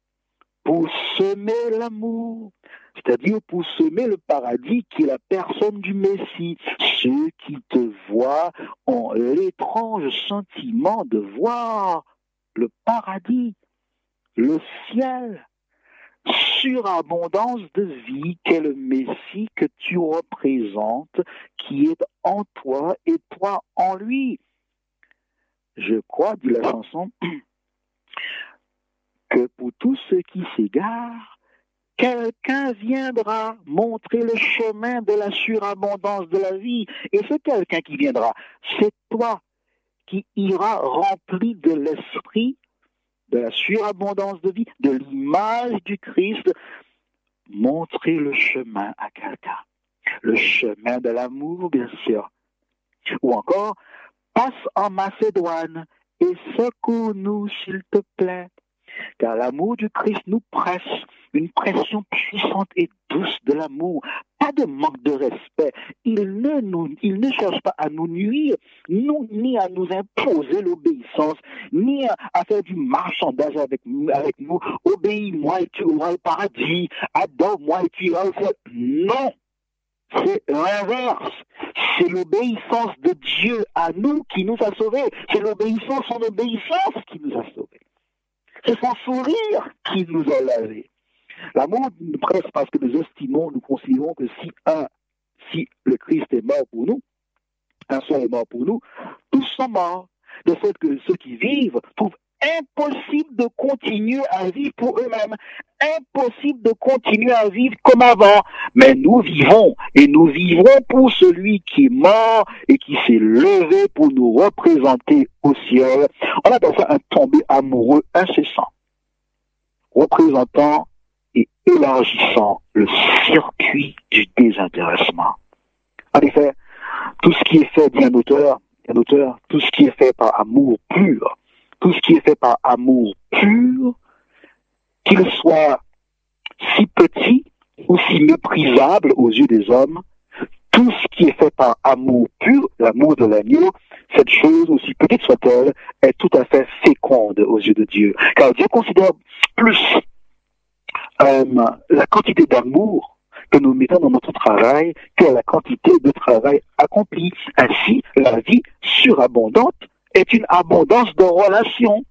pour semer l'amour, c'est-à-dire pour semer le paradis qui est la personne du Messie. Ceux qui te voient ont l'étrange sentiment de voir le paradis, le ciel, surabondance de vie qu'est le Messie que tu représentes, qui est en toi et toi en lui. Je crois, dit la chanson, [CLEARS THROAT] que pour tous ceux qui s'égarent, quelqu'un viendra montrer le chemin de la surabondance de la vie. Et ce quelqu'un qui viendra, c'est toi qui iras rempli de l'esprit de la surabondance de vie, de l'image du Christ, montrer le chemin à quelqu'un. Le chemin de l'amour, bien sûr. Ou encore, passe en Macédoine et secoue-nous, s'il te plaît car l'amour du Christ nous presse, une pression puissante et douce de l'amour, pas de manque de respect. Il ne, nous, il ne cherche pas à nous nuire, ni à nous imposer l'obéissance, ni à, faire du marchandage avec, avec nous. Obéis-moi et tu auras le paradis. Adore-moi et tu auras le ciel. Non! C'est l'inverse. C'est l'obéissance de Dieu à nous qui nous a sauvés. C'est l'obéissance, son obéissance qui nous a sauvés. C'est son sourire qui nous a lavés. L'amour nous presse parce que nous estimons, nous considérons que si un, si le Christ est mort pour nous, un seul est mort pour nous, tous sont morts. De fait que ceux qui vivent trouvent impossible de continuer à vivre pour eux-mêmes, impossible de continuer à vivre comme avant. Mais nous vivons et nous vivrons pour celui qui est mort et qui s'est levé pour nous représenter au ciel. On appelle ça un tombé amoureux incessant, représentant et élargissant le circuit du désintéressement. En effet, tout ce qui est fait, un auteur, auteur, tout ce qui est fait par amour pur, tout ce qui est fait par amour pur, qu'il soit si petit ou si méprisable aux yeux des hommes, tout ce qui est fait par amour pur, l'amour de l'agneau, cette chose, aussi petite soit-elle, est tout à fait féconde aux yeux de Dieu. Car Dieu considère plus euh, la quantité d'amour que nous mettons dans notre travail que la quantité de travail accompli. Ainsi, la vie surabondante est une abondance de relations.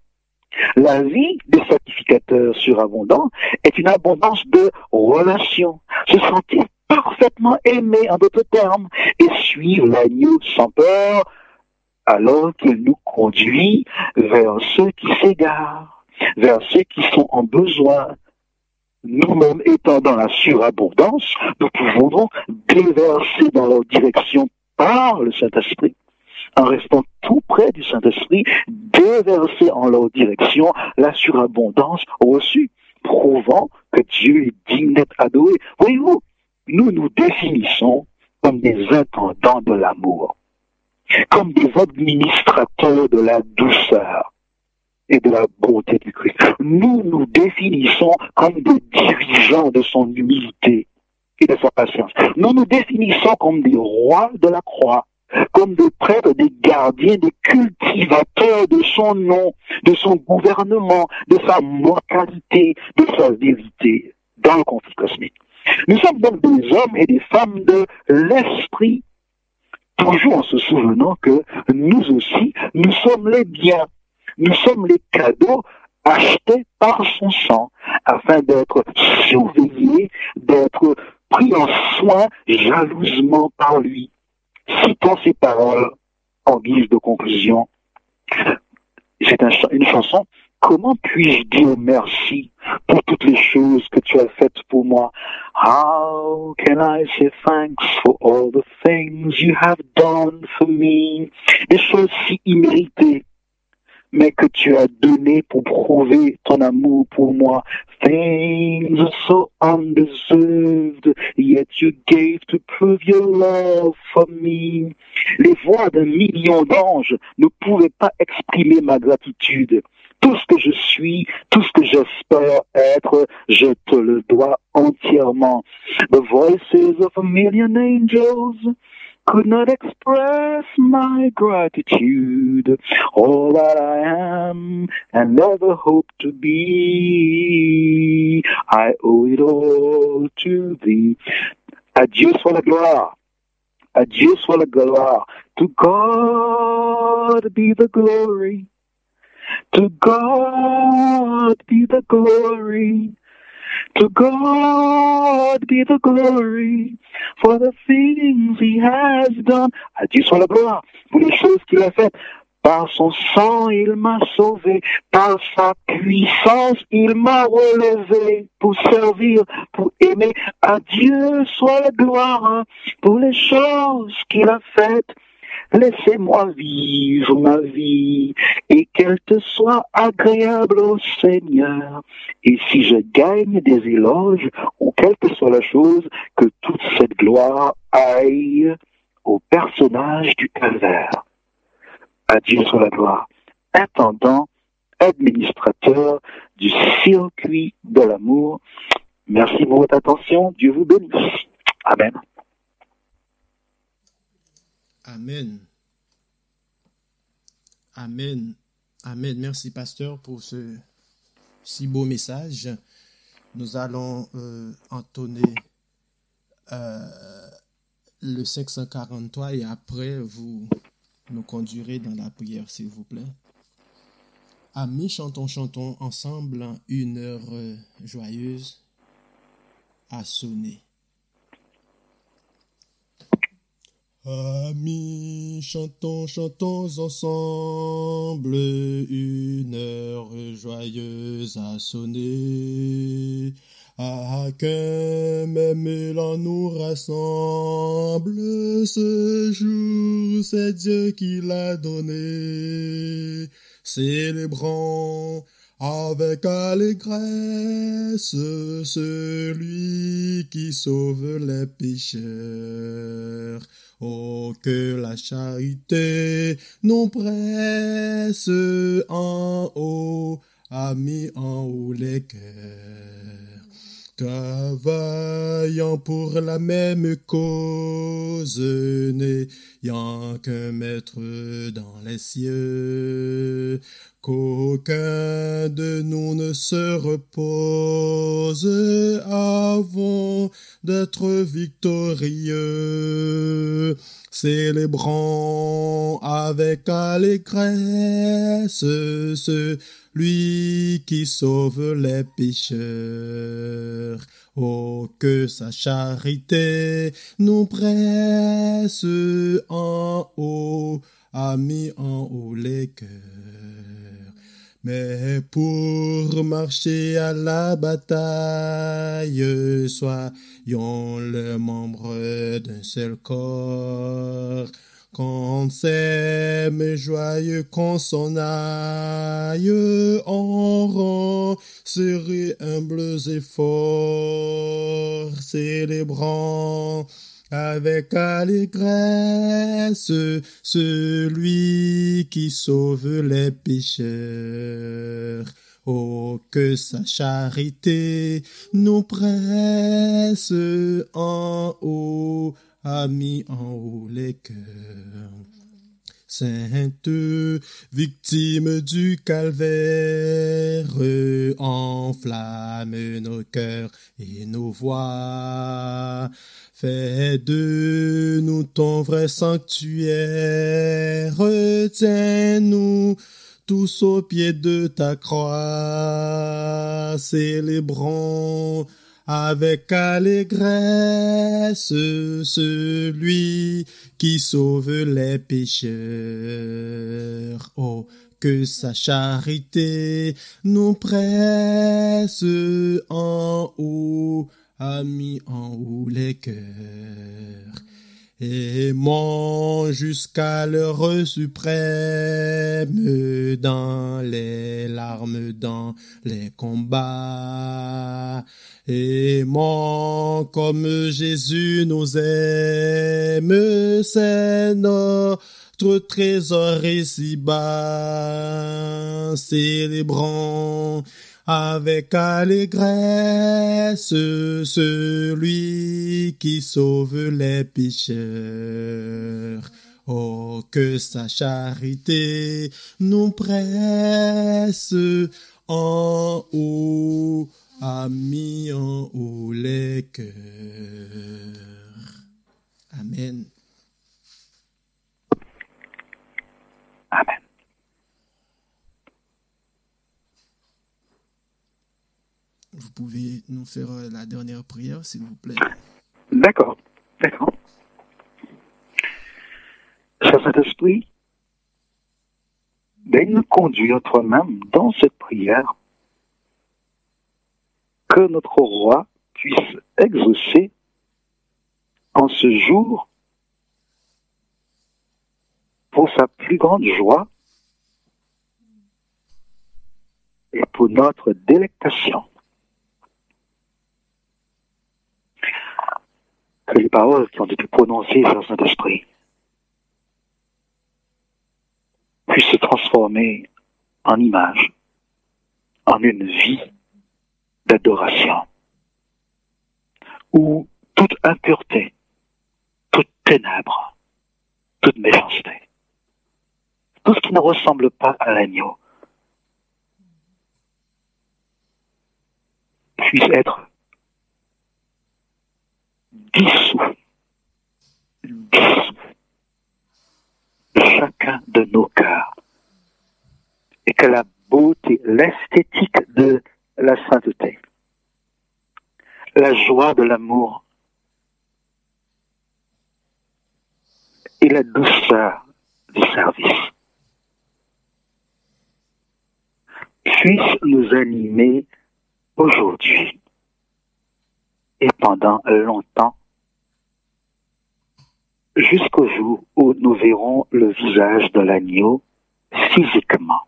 La vie des sacrificateurs surabondants est une abondance de relations. Se sentir parfaitement aimé, en d'autres termes, et suivre l'agneau sans peur, alors qu'il nous conduit vers ceux qui s'égarent, vers ceux qui sont en besoin. Nous-mêmes étant dans la surabondance, nous pouvons donc déverser dans leur direction par le Saint-Esprit en restant tout près du Saint-Esprit, déverser en leur direction la surabondance reçue, prouvant que Dieu est digne d'être adoré. Voyez-vous, nous nous définissons comme des intendants de l'amour, comme des administrateurs de la douceur et de la bonté du Christ. Nous nous définissons comme des dirigeants de son humilité et de sa patience. Nous nous définissons comme des rois de la croix comme des prêtres, des gardiens, des cultivateurs de son nom, de son gouvernement, de sa mortalité, de sa vérité dans le conflit cosmique. Nous sommes donc des hommes et des femmes de l'esprit, toujours en se souvenant que nous aussi, nous sommes les biens, nous sommes les cadeaux achetés par son sang, afin d'être surveillés, d'être pris en soin jalousement par lui Citons ces paroles en guise de conclusion. C'est une chanson Comment puis-je dire merci pour toutes les choses que tu as faites pour moi? How can I say thanks for all the things you have done for me? Des choses si imméritées, mais que tu as donné pour prouver ton amour pour moi. Things so undeserved, yet you gave to prove your love for me. Les voix d'un million d'anges ne pouvaient pas exprimer ma gratitude tout ce que je suis, tout ce que j'espère être, je te le dois entièrement. The voices of a million angels could not express my gratitude, all that I am and never hope to be. I owe it all to thee. Adieu soit la gloire. Adieu soit la gloire. To God be the glory. To God be the glory. To God be the glory for the things he has done. À Dieu soit la gloire pour les choses qu'il a faites. Par son sang, il m'a sauvé. Par sa puissance, il m'a relevé pour servir, pour aimer. À Dieu soit la gloire pour les choses qu'il a faites. Laissez-moi vivre ma vie et qu'elle te soit agréable au Seigneur. Et si je gagne des éloges, ou quelle que soit la chose, que toute cette gloire aille au personnage du calvaire. Adieu sur la gloire. Intendant, administrateur du circuit de l'amour. Merci pour votre attention. Dieu vous bénisse. Amen. Amen. Amen. Amen. Merci, pasteur, pour ce si beau message. Nous allons euh, entonner euh, le 543 et après, vous nous conduirez dans la prière, s'il vous plaît. Amis, chantons, chantons ensemble une heure euh, joyeuse à sonner. Amis, chantons, chantons ensemble, une heure joyeuse à sonner. À qu'un même élan nous rassemble, ce jour c'est Dieu qui l'a donné. Célébrons avec allégresse celui qui sauve les pécheurs. Oh, que la charité nous presse en haut, a mis en haut les cœurs. Travaillant pour la même cause, n'ayant qu'un maître dans les cieux, qu'aucun de nous ne se repose avant d'être victorieux. Célébrons avec allégresse celui qui sauve les pécheurs. Oh, que sa charité nous presse en haut, a mis en haut les cœurs. Mais pour marcher à la bataille, soyons le membre d'un seul corps. Qu'on s'aime joyeux, qu'on s'en aille en rang, serrés, humbles et forts, célébrant avec allégresse celui qui sauve les pécheurs. Oh, que sa charité nous presse en haut, a mis en haut les cœurs. Sainte victime du calvaire, enflamme nos cœurs et nos voix. Fais de nous ton vrai sanctuaire, retiens-nous tous au pied de ta croix, célébrons avec allégresse celui qui sauve les pécheurs. Oh, que sa charité nous presse en haut, a mis en haut les cœurs. Aimons jusqu'à l'heure suprême dans les larmes, dans les combats. Aimons comme Jésus nous aime, c'est notre trésor ici-bas. Célébrons avec allégresse celui qui sauve les pécheurs. Oh, que sa charité nous presse en haut, a en haut les cœurs. Amen. Amen. Vous pouvez nous faire euh, la dernière prière, s'il vous plaît. D'accord, d'accord. Cher Saint-Esprit, daigne nous conduire toi-même dans cette prière, que notre roi puisse exaucer en ce jour pour sa plus grande joie et pour notre délectation. Que les paroles qui ont été prononcées par Saint-Esprit puissent se transformer en images, en une vie d'adoration, où toute impureté, toute ténèbre, toute méchanceté, tout ce qui ne ressemble pas à l'agneau, puisse être dissous, dissous chacun de nos cœurs. Et que la beauté, l'esthétique de la sainteté, la joie de l'amour et la douceur du service puissent nous animer aujourd'hui et pendant longtemps, jusqu'au jour où nous verrons le visage de l'agneau physiquement.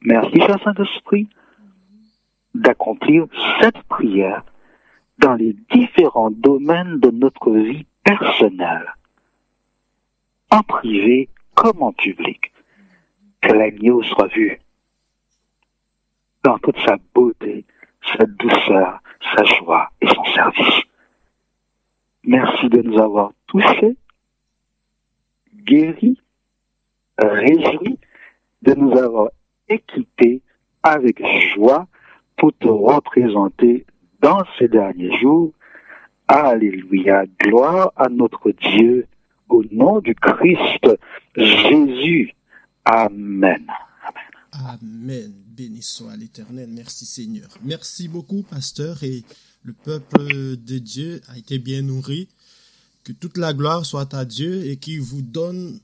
Merci, cher Saint-Esprit, d'accomplir cette prière dans les différents domaines de notre vie personnelle, en privé comme en public. Que l'agneau soit vu dans toute sa beauté, sa douceur, sa joie et son service. Merci de nous avoir touchés, guéris, réjouis, de nous avoir équipés avec joie pour te représenter dans ces derniers jours. Alléluia. Gloire à notre Dieu au nom du Christ Jésus. Amen. Amen. Béni soit l'Éternel. Merci Seigneur. Merci beaucoup, pasteur. Et le peuple de Dieu a été bien nourri. Que toute la gloire soit à Dieu et qu'il vous donne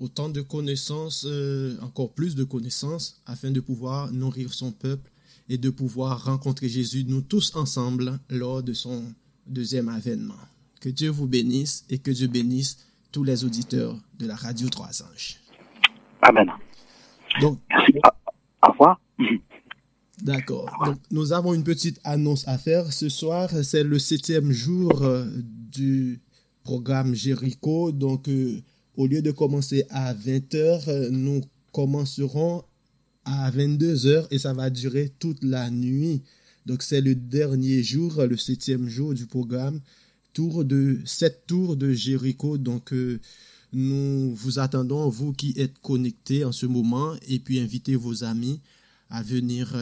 autant de connaissances, euh, encore plus de connaissances, afin de pouvoir nourrir son peuple et de pouvoir rencontrer Jésus, nous tous ensemble, lors de son deuxième avènement. Que Dieu vous bénisse et que Dieu bénisse tous les auditeurs de la radio Trois Anges. Amen. Donc, Merci. Au revoir. D'accord. Donc, nous avons une petite annonce à faire. Ce soir, c'est le septième jour euh, du programme Jéricho. Donc, euh, au lieu de commencer à 20h, euh, nous commencerons à 22h et ça va durer toute la nuit. Donc, c'est le dernier jour, le septième jour du programme. Tour de, sept tours de Jéricho. Donc, nous vous attendons, vous qui êtes connectés en ce moment, et puis invitez vos amis à venir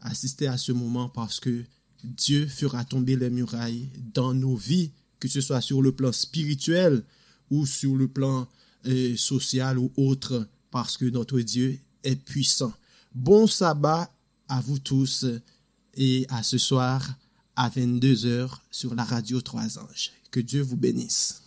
assister à ce moment parce que Dieu fera tomber les murailles dans nos vies, que ce soit sur le plan spirituel ou sur le plan euh, social ou autre, parce que notre Dieu est puissant. Bon sabbat à vous tous et à ce soir à 22h sur la radio Trois Anges. Que Dieu vous bénisse.